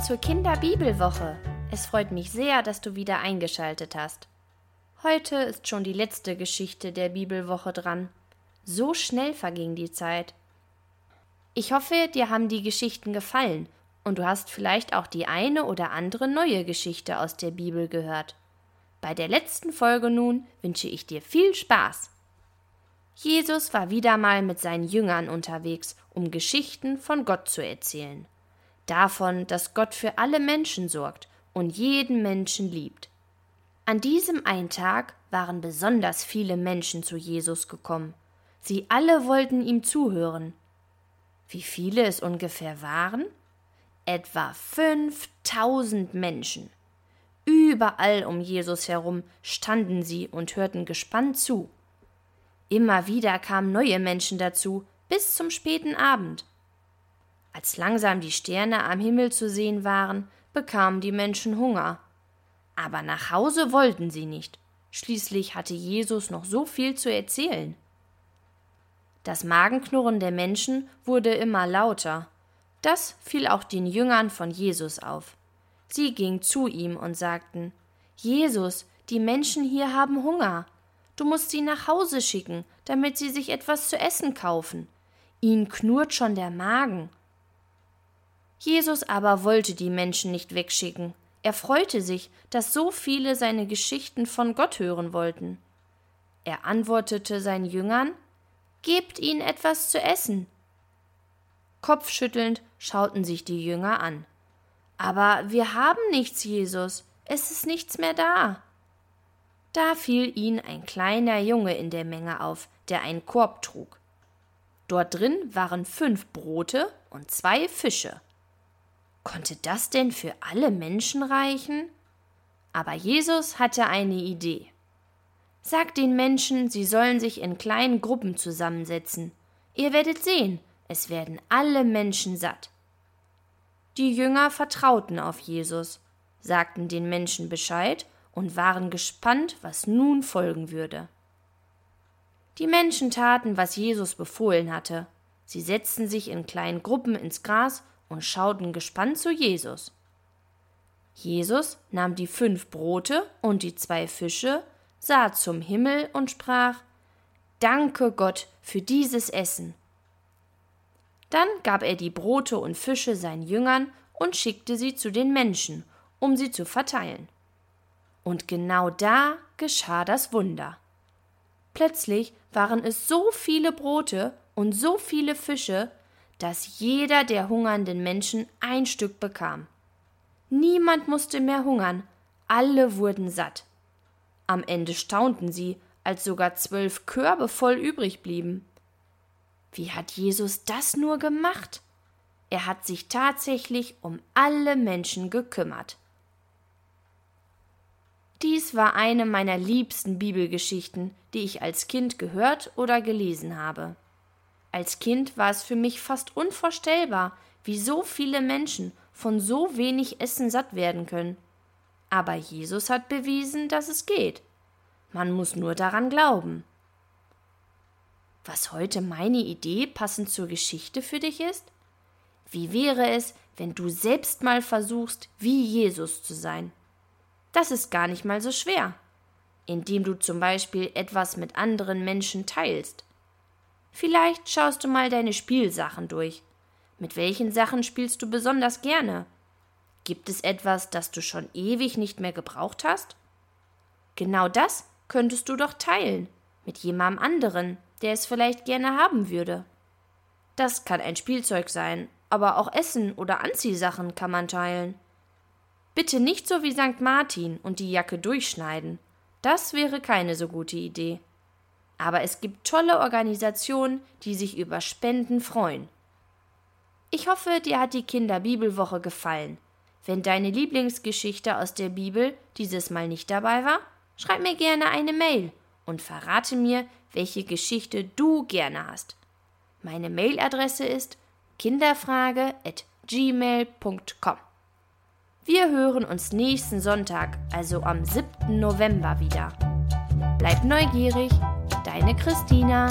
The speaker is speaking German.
zur Kinderbibelwoche. Es freut mich sehr, dass du wieder eingeschaltet hast. Heute ist schon die letzte Geschichte der Bibelwoche dran. So schnell verging die Zeit. Ich hoffe, dir haben die Geschichten gefallen und du hast vielleicht auch die eine oder andere neue Geschichte aus der Bibel gehört. Bei der letzten Folge nun wünsche ich dir viel Spaß. Jesus war wieder mal mit seinen Jüngern unterwegs, um Geschichten von Gott zu erzählen. Davon, dass Gott für alle Menschen sorgt und jeden Menschen liebt. An diesem einen Tag waren besonders viele Menschen zu Jesus gekommen. Sie alle wollten ihm zuhören. Wie viele es ungefähr waren? Etwa fünftausend Menschen. Überall um Jesus herum standen sie und hörten gespannt zu. Immer wieder kamen neue Menschen dazu, bis zum späten Abend. Als langsam die Sterne am Himmel zu sehen waren, bekamen die Menschen Hunger. Aber nach Hause wollten sie nicht. Schließlich hatte Jesus noch so viel zu erzählen. Das Magenknurren der Menschen wurde immer lauter. Das fiel auch den Jüngern von Jesus auf. Sie gingen zu ihm und sagten Jesus, die Menschen hier haben Hunger. Du musst sie nach Hause schicken, damit sie sich etwas zu essen kaufen. Ihnen knurrt schon der Magen. Jesus aber wollte die Menschen nicht wegschicken. Er freute sich, dass so viele seine Geschichten von Gott hören wollten. Er antwortete seinen Jüngern Gebt ihnen etwas zu essen. Kopfschüttelnd schauten sich die Jünger an. Aber wir haben nichts, Jesus. Es ist nichts mehr da. Da fiel ihnen ein kleiner Junge in der Menge auf, der einen Korb trug. Dort drin waren fünf Brote und zwei Fische. Konnte das denn für alle Menschen reichen? Aber Jesus hatte eine Idee. Sagt den Menschen, sie sollen sich in kleinen Gruppen zusammensetzen. Ihr werdet sehen, es werden alle Menschen satt. Die Jünger vertrauten auf Jesus, sagten den Menschen Bescheid und waren gespannt, was nun folgen würde. Die Menschen taten, was Jesus befohlen hatte. Sie setzten sich in kleinen Gruppen ins Gras und schauten gespannt zu Jesus. Jesus nahm die fünf Brote und die zwei Fische, sah zum Himmel und sprach Danke Gott für dieses Essen. Dann gab er die Brote und Fische seinen Jüngern und schickte sie zu den Menschen, um sie zu verteilen. Und genau da geschah das Wunder. Plötzlich waren es so viele Brote und so viele Fische, dass jeder der hungernden Menschen ein Stück bekam. Niemand musste mehr hungern, alle wurden satt. Am Ende staunten sie, als sogar zwölf Körbe voll übrig blieben. Wie hat Jesus das nur gemacht? Er hat sich tatsächlich um alle Menschen gekümmert. Dies war eine meiner liebsten Bibelgeschichten, die ich als Kind gehört oder gelesen habe. Als Kind war es für mich fast unvorstellbar, wie so viele Menschen von so wenig Essen satt werden können. Aber Jesus hat bewiesen, dass es geht. Man muss nur daran glauben. Was heute meine Idee passend zur Geschichte für dich ist? Wie wäre es, wenn du selbst mal versuchst, wie Jesus zu sein? Das ist gar nicht mal so schwer, indem du zum Beispiel etwas mit anderen Menschen teilst. Vielleicht schaust du mal deine Spielsachen durch. Mit welchen Sachen spielst du besonders gerne? Gibt es etwas, das du schon ewig nicht mehr gebraucht hast? Genau das könntest du doch teilen mit jemandem anderen, der es vielleicht gerne haben würde. Das kann ein Spielzeug sein, aber auch Essen oder Anziehsachen kann man teilen. Bitte nicht so wie St. Martin und die Jacke durchschneiden. Das wäre keine so gute Idee. Aber es gibt tolle Organisationen, die sich über Spenden freuen. Ich hoffe, dir hat die Kinderbibelwoche gefallen. Wenn deine Lieblingsgeschichte aus der Bibel dieses Mal nicht dabei war, schreib mir gerne eine Mail und verrate mir, welche Geschichte du gerne hast. Meine Mailadresse ist kinderfrage at gmail.com. Wir hören uns nächsten Sonntag, also am 7. November wieder. Bleib neugierig, deine Christina.